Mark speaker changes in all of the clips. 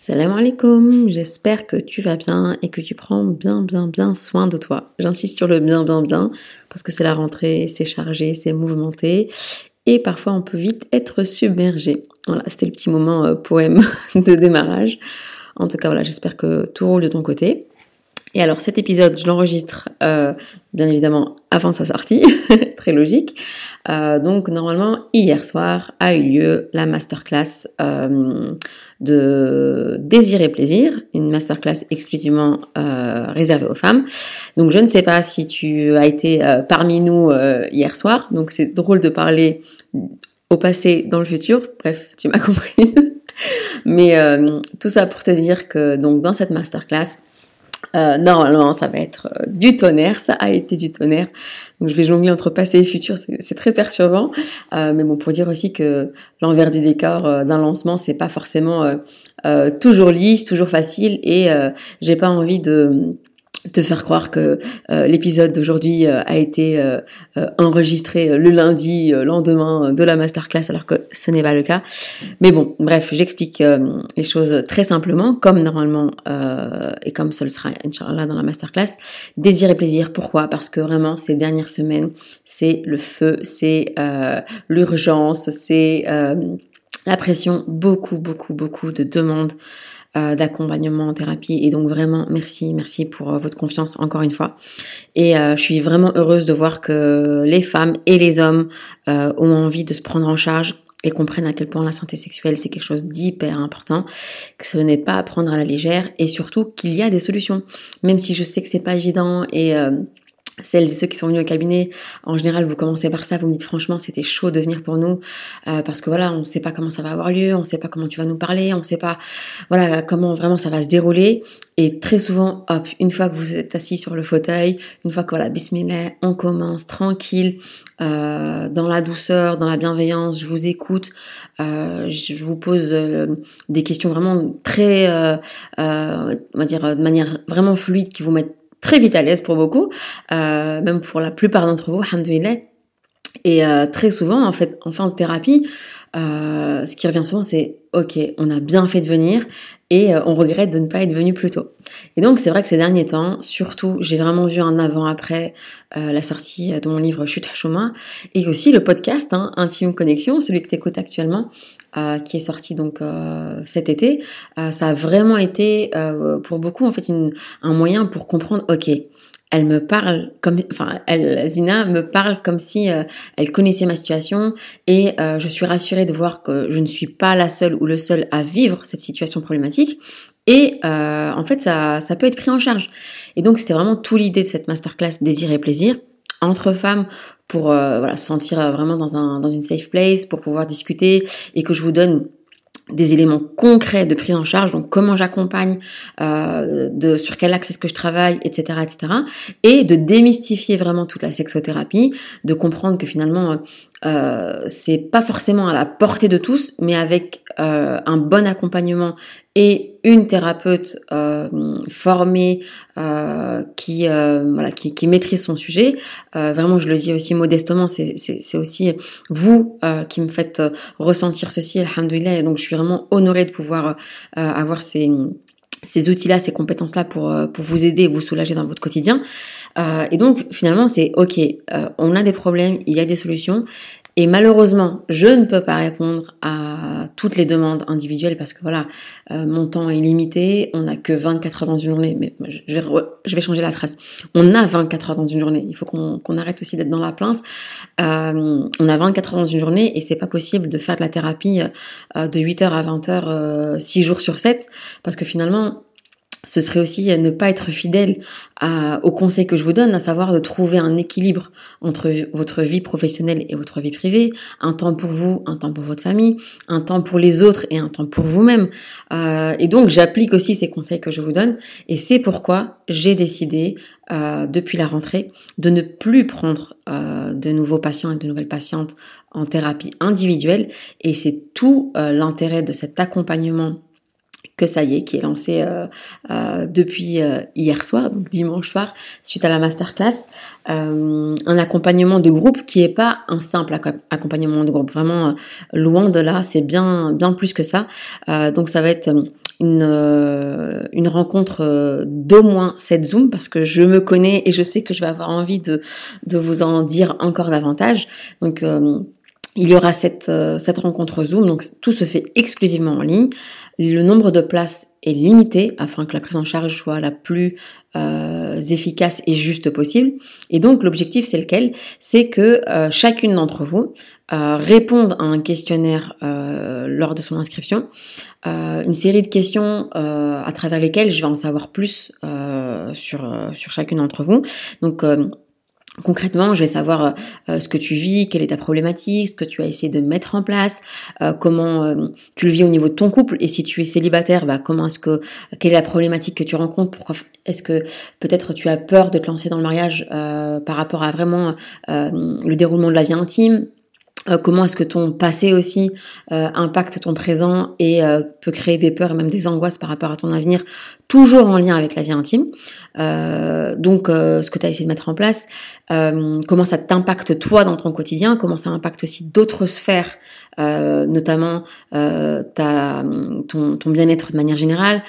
Speaker 1: Salam alaikum, j'espère que tu vas bien et que tu prends bien bien bien soin de toi. J'insiste sur le bien bien bien parce que c'est la rentrée, c'est chargé, c'est mouvementé et parfois on peut vite être submergé. Voilà, c'était le petit moment euh, poème de démarrage. En tout cas, voilà, j'espère que tout roule de ton côté. Et alors cet épisode, je l'enregistre euh, bien évidemment avant sa sortie, très logique. Euh, donc normalement, hier soir a eu lieu la masterclass euh, de Désir et Plaisir, une masterclass exclusivement euh, réservée aux femmes. Donc je ne sais pas si tu as été euh, parmi nous euh, hier soir, donc c'est drôle de parler au passé, dans le futur. Bref, tu m'as comprise. Mais tout ça pour te dire que donc dans cette masterclass, euh, normalement, ça va être euh, du tonnerre. Ça a été du tonnerre. Donc, je vais jongler entre passé et futur. C'est très perturbant. Euh, mais bon, pour dire aussi que l'envers du décor euh, d'un lancement, c'est pas forcément toujours lisse, toujours facile. Et j'ai pas envie de te faire croire que euh, l'épisode d'aujourd'hui euh, a été euh, enregistré le lundi, lendemain de la masterclass, alors que ce n'est pas le cas. Mais bon, bref, j'explique les choses très simplement, comme normalement, et comme ce le sera, Inch'Allah, dans la masterclass. Désir et plaisir, pourquoi? Parce que vraiment, ces dernières semaines, c'est le feu, c'est l'urgence, c'est la pression, beaucoup, beaucoup, beaucoup de demandes euh, d'accompagnement en thérapie. Et donc vraiment, merci, merci pour euh, votre confiance encore une fois. Et euh, je suis vraiment heureuse de voir que les femmes et les hommes ont envie de se prendre en charge et comprennent à quel point la santé sexuelle c'est quelque chose d'hyper important, que ce n'est pas à prendre à la légère et surtout qu'il y a des solutions. Même si je sais que c'est pas évident et celles et ceux qui sont venus au cabinet, en général, vous commencez par ça, vous me dites franchement, c'était chaud de venir pour nous, euh, parce que voilà, on ne sait pas comment ça va avoir lieu, on ne sait pas comment tu vas nous parler, on ne sait pas, voilà, comment vraiment ça va se dérouler. Et très souvent, hop, une fois que vous êtes assis sur le fauteuil, une fois que voilà, bismillah, on commence tranquille, euh, dans la douceur, dans la bienveillance, je vous écoute, euh, je vous pose des questions vraiment très, on va dire, de manière vraiment fluide qui vous mettent très vite à l'aise pour beaucoup, euh, même pour la plupart d'entre vous, alhamdoulilah. Et euh, très souvent, en fait, en fin de thérapie, euh, ce qui revient souvent, c'est ok, on a bien fait de venir et on regrette de ne pas être venu plus tôt. Et donc, c'est vrai que ces derniers temps, surtout, j'ai vraiment vu un avant-après la sortie de mon livre Chute à chemin et aussi le podcast hein, Intime Connexion, celui que tu écoutes actuellement, euh, qui est sorti donc euh, cet été, euh, ça a vraiment été pour beaucoup en fait une, un moyen pour comprendre, ok, elle me parle comme, enfin, elle, Zina me parle comme si elle connaissait ma situation et je suis rassurée de voir que je ne suis pas la seule ou le seul à vivre cette situation problématique. Et en fait, ça, ça peut être pris en charge. Et donc, c'était vraiment tout l'idée de cette masterclass Désir et plaisir entre femmes pour euh, voilà, se sentir euh, vraiment dans, un, dans une safe place, pour pouvoir discuter et que je vous donne des éléments concrets de prise en charge, donc comment j'accompagne, euh, de sur quel axe est-ce que je travaille, etc., etc., et de démystifier vraiment toute la sexothérapie, de comprendre que finalement euh, c'est pas forcément à la portée de tous, mais avec euh, un bon accompagnement et une thérapeute euh, formée qui, voilà, qui, qui, maîtrise son sujet. vraiment, je le dis aussi modestement, c'est aussi vous qui me faites ressentir ceci, alhamdoulilah, et donc je suis vraiment honorée de pouvoir avoir ces ces outils-là, ces compétences-là pour, pour vous aider et vous soulager dans votre quotidien. Euh, et donc finalement c'est ok, euh, on a des problèmes, il y a des solutions. Et malheureusement, je ne peux pas répondre à toutes les demandes individuelles parce que voilà, euh, mon temps est limité, on n'a que 24 heures dans une journée, mais je vais, je vais changer la phrase. On a 24 heures dans une journée, il faut qu'on arrête aussi d'être dans la plainte. Euh, on a 24 heures dans une journée et c'est pas possible de faire de la thérapie de 8 heures à 20 heures, 6 jours sur 7, parce que finalement, ce serait aussi ne pas être fidèle à, au conseil que je vous donne, à savoir de trouver un équilibre entre votre vie professionnelle et votre vie privée, un temps pour vous, un temps pour votre famille, un temps pour les autres et un temps pour vous-même. Euh, et donc j'applique aussi ces conseils que je vous donne, et c'est pourquoi j'ai décidé euh, depuis la rentrée de ne plus prendre euh, de nouveaux patients et de nouvelles patientes en thérapie individuelle, et c'est tout l'intérêt de cet accompagnement que ça y est, qui est lancé euh, euh, depuis euh, hier soir, donc dimanche soir, suite à la masterclass, un accompagnement de groupe qui est pas un simple accompagnement de groupe, vraiment loin de là, c'est bien bien plus que ça. donc ça va être une, une rencontre d'au moins cette Zoom parce que je me connais et je sais que je vais avoir envie de, de vous en dire encore davantage. Donc il y aura cette, cette rencontre Zoom, donc tout se fait exclusivement en ligne. Le nombre de places est limité afin que la prise en charge soit la plus euh, efficace et juste possible. Et donc l'objectif c'est lequel? C'est que euh, chacune d'entre vous euh, réponde à un questionnaire lors de son inscription, une série de questions à travers lesquelles je vais en savoir plus sur, sur chacune d'entre vous. Donc Concrètement, je vais savoir euh, euh, ce que tu vis, quelle est ta problématique, ce que tu as essayé de mettre en place, euh, comment tu le vis au niveau de ton couple, et si tu es célibataire, bah, comment est-ce que quelle est la problématique que tu rencontres, pourquoi est-ce que peut-être tu as peur de te lancer dans le mariage par rapport à vraiment le déroulement de la vie intime, comment est-ce que ton passé aussi euh, impacte ton présent et euh, peut créer des peurs et même des angoisses par rapport à ton avenir, toujours en lien avec la vie intime. donc, ce que tu as essayé de mettre en place, comment ça t'impacte toi dans ton quotidien, comment ça impacte aussi d'autres sphères, notamment ta, ton, bien-être de manière générale,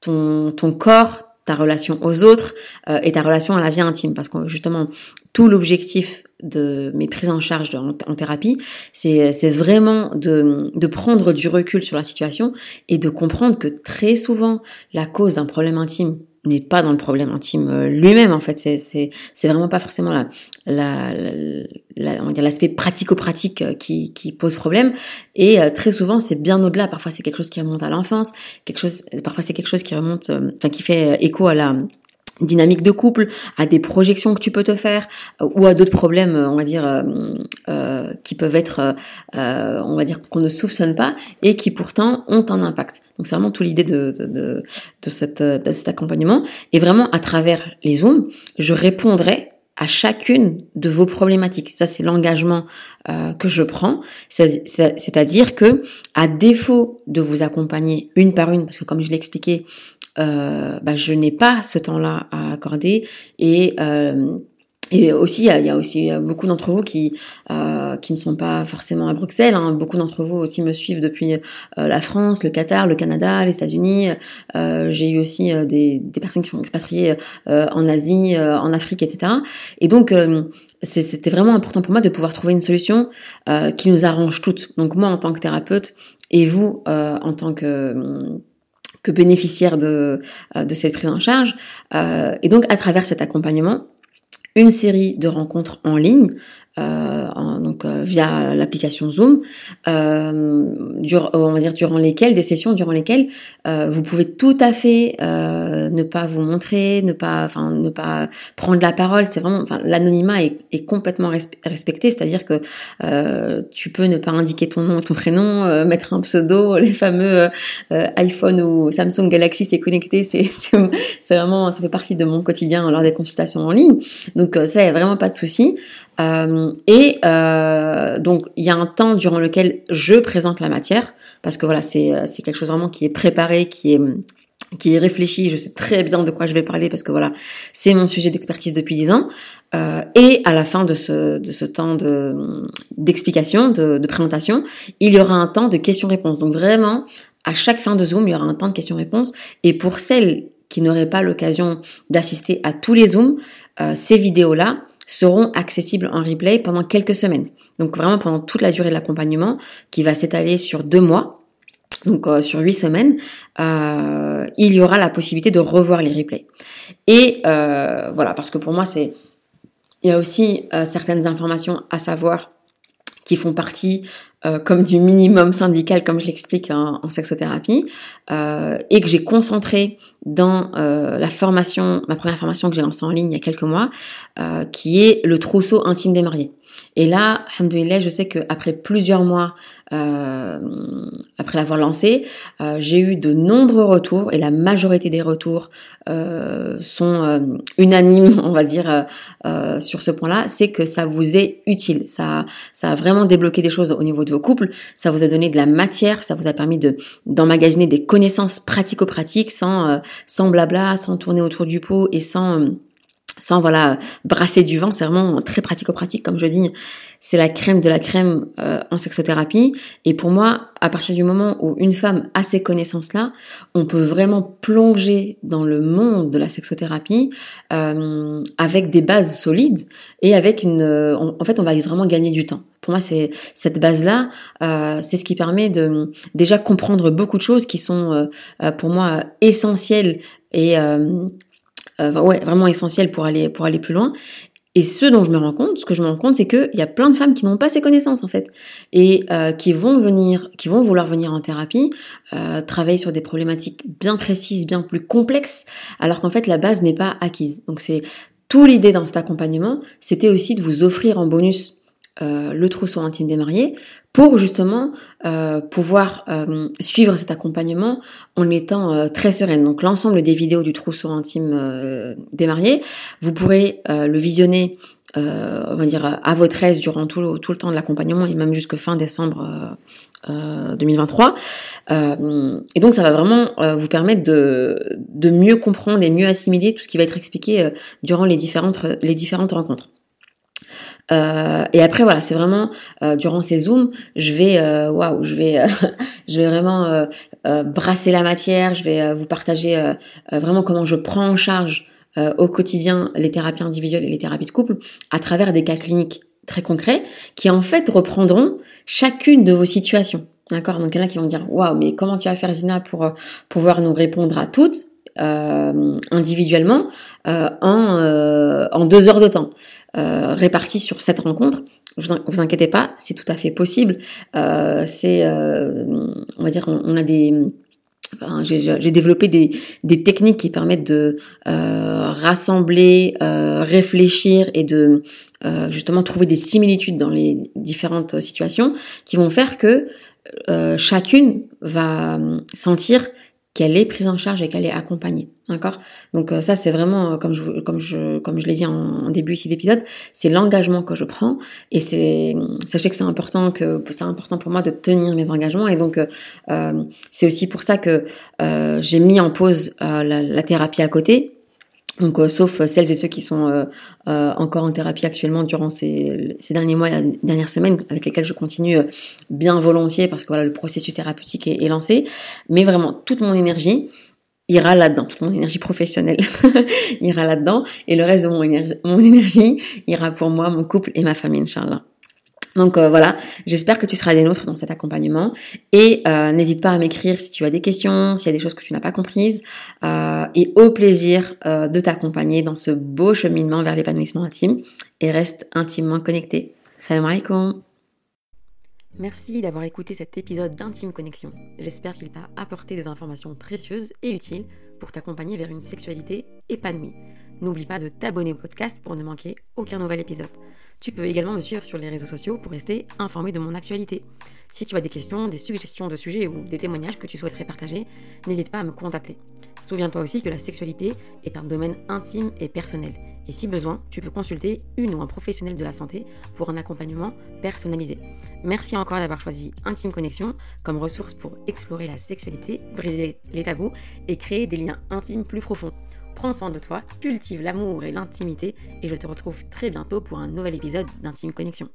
Speaker 1: ton corps, ta relation aux autres et ta relation à la vie intime. Parce que justement, tout l'objectif de mes prises en charge en, thérapie, c'est vraiment de, de, prendre du recul sur la situation et de comprendre que très souvent, la cause d'un problème intime n'est pas dans le problème intime euh, lui-même en fait. C'est c'est vraiment pas forcément la, la on va dire l'aspect pratico-pratique euh, qui qui pose problème. Et euh, très souvent c'est bien au-delà. Parfois c'est quelque chose qui remonte à l'enfance. Quelque chose parfois c'est quelque chose qui remonte enfin qui fait écho à la dynamique de couple, à des projections que tu peux te faire, euh, ou à d'autres problèmes, euh, on va dire, euh, qui peuvent être, on va dire, qu'on ne soupçonne pas, et qui pourtant ont un impact. Donc c'est vraiment tout l'idée de, de, de cet accompagnement. Et vraiment, à travers les Zooms, je répondrai à chacune de vos problématiques. Ça, c'est l'engagement que je prends. C'est-à-dire que, à défaut de vous accompagner une par une, parce que comme je l'ai expliqué, euh, bah, je n'ai pas ce temps-là à accorder et euh, et aussi, il y a, aussi beaucoup d'entre vous qui euh, qui ne sont pas forcément à Bruxelles. Hein. Beaucoup d'entre vous aussi me suivent depuis euh, la France, le Qatar, le Canada, les États-Unis. Euh, J'ai eu aussi euh, des, des, personnes qui sont expatriées en Asie, en Afrique, etc. Et donc, c'était vraiment important pour moi de pouvoir trouver une solution qui nous arrange toutes. Donc moi, en tant que thérapeute, et vous, en tant que que bénéficiaire de, euh, de cette prise en charge. Euh, et donc, à travers cet accompagnement, une série de rencontres en ligne euh, donc euh, via l'application Zoom, euh, on va dire durant lesquelles des sessions durant lesquelles euh, vous pouvez tout à fait ne pas vous montrer, ne pas, enfin ne pas prendre la parole. C'est vraiment, enfin l'anonymat est, complètement respecté, c'est-à-dire que tu peux ne pas indiquer ton nom ton prénom, mettre un pseudo, les fameux iPhone ou Samsung Galaxy c'est connecté, c'est c'est vraiment ça fait partie de mon quotidien lors des consultations en ligne. Donc ça, y a vraiment pas de souci. Euh, et euh, donc il y a un temps durant lequel je présente la matière parce que voilà c'est euh, c'est quelque chose vraiment qui est préparé, qui est qui est réfléchi, je sais très bien de quoi je vais parler parce que voilà, c'est mon sujet d'expertise depuis dix ans. Euh, et à la fin de ce, de ce temps de, d'explication, de, de, présentation, il y aura un temps de questions-réponses. Donc vraiment, à chaque fin de Zoom, il y aura un temps de questions-réponses. Et pour celles qui n'auraient pas l'occasion d'assister à tous les Zooms, euh, ces vidéos-là, seront accessibles en replay pendant quelques semaines. Donc vraiment pendant toute la durée de l'accompagnement qui va s'étaler sur deux mois, donc euh, sur huit semaines, euh, il y aura la possibilité de revoir les replays. Et euh, voilà, parce que pour moi c'est, il y a aussi certaines informations à savoir qui font partie euh, comme du minimum syndical, comme je l'explique en, sexothérapie, euh, et que j'ai concentré dans euh, la formation, ma première formation que j'ai lancée en ligne il y a quelques mois, qui est le trousseau intime des mariés. Et là, alhamdoulilah, je sais qu'après plusieurs mois, euh, après l'avoir lancé, euh, j'ai eu de nombreux retours et la majorité des retours euh, sont unanimes, on va dire, sur ce point-là, c'est que ça vous est utile. Ça, ça a vraiment débloqué des choses au niveau de vos couples, ça vous a donné de la matière, ça vous a permis de d'emmagasiner des connaissances pratico-pratiques sans, sans blabla, sans tourner autour du pot et sans sans voilà brasser du vent, c'est vraiment très pratico-pratique comme je dis. C'est la crème de la crème euh, en sexothérapie. Et pour moi, à partir du moment où une femme a ces connaissances-là, on peut vraiment plonger dans le monde de la sexothérapie euh, avec des bases solides et avec une. Euh, en fait, on va vraiment gagner du temps. Pour moi, c'est cette base-là, c'est ce qui permet de déjà comprendre beaucoup de choses qui sont pour moi essentielles et euh, ouais, vraiment essentiel pour aller, pour aller plus loin. Et ce dont je me rends compte, ce que je me rends compte, c'est qu'il y a plein de femmes qui n'ont pas ces connaissances en fait, et euh, qui vont venir, qui vont vouloir venir en thérapie, euh, travailler sur des problématiques bien précises, bien plus complexes, alors qu'en fait la base n'est pas acquise. Donc c'est tout l'idée dans cet accompagnement, c'était aussi de vous offrir en bonus euh, le trousseau intime des mariés pour justement euh, pouvoir euh, suivre cet accompagnement en étant très sereine. Donc l'ensemble des vidéos du trousseau intime des mariés, vous pourrez le visionner, on va dire à votre aise durant tout le, temps de l'accompagnement et même jusque fin décembre 2023. et donc ça va vraiment vous permettre de, mieux comprendre et mieux assimiler tout ce qui va être expliqué durant les différentes rencontres. Euh, et après voilà, c'est vraiment euh, durant ces zooms, je vais euh, waouh, je vais je vais vraiment brasser la matière, je vais vous partager vraiment comment je prends en charge au quotidien les thérapies individuelles et les thérapies de couple à travers des cas cliniques très concrets qui en fait reprendront chacune de vos situations. D'accord? Donc il y en a qui vont dire waouh, mais comment tu vas faire Zina pour pouvoir nous répondre à toutes? Individuellement en, en deux heures de temps euh, répartis sur cette rencontre. Vous, vous inquiétez pas, c'est tout à fait possible. Euh, c'est, euh, on va dire, on, a des j'ai développé des, des, techniques qui permettent de euh, rassembler, euh, réfléchir et de euh, justement trouver des similitudes dans les différentes situations qui vont faire que chacune va sentir qu'elle est prise en charge et qu'elle est accompagnée. D'accord? Donc euh, ça c'est vraiment euh, comme je comme je comme je l'ai dit en, début ici d'épisode, c'est l'engagement que je prends. Et c'est sachez que c'est important que c'est important pour moi de tenir mes engagements. Et donc euh, c'est aussi pour ça que j'ai mis en pause la, la, thérapie à côté donc, euh, sauf celles et ceux qui sont euh, euh, encore en thérapie actuellement durant ces, ces, derniers mois, dernières semaines, avec lesquelles je continue bien volontiers parce que voilà, le processus thérapeutique est, est lancé. Mais vraiment, toute mon énergie ira là-dedans, toute mon énergie professionnelle ira là-dedans, et le reste de mon, mon énergie ira pour moi, mon couple et ma famille, Inch'Allah. Donc euh, voilà, j'espère que tu seras des nôtres dans cet accompagnement et euh, n'hésite pas à m'écrire si tu as des questions, s'il y a des choses que tu n'as pas comprises euh, et au plaisir de t'accompagner dans ce beau cheminement vers l'épanouissement intime et reste intimement connecté. Salam alaikum
Speaker 2: Merci d'avoir écouté cet épisode d'Intime Connexion. J'espère qu'il t'a apporté des informations précieuses et utiles pour t'accompagner vers une sexualité épanouie. N'oublie pas de t'abonner au podcast pour ne manquer aucun nouvel épisode. Tu peux également me suivre sur les réseaux sociaux pour rester informé de mon actualité. Si tu as des questions, des suggestions de sujets ou des témoignages que tu souhaiterais partager, n'hésite pas à me contacter. Souviens-toi aussi que la sexualité est un domaine intime et personnel. Et si besoin, tu peux consulter une ou un professionnel de la santé pour un accompagnement personnalisé. Merci encore d'avoir choisi Intime Connexion comme ressource pour explorer la sexualité, briser les tabous et créer des liens intimes plus profonds. Prends soin de toi, cultive l'amour et l'intimité et je te retrouve très bientôt pour un nouvel épisode d'Intime Connexion.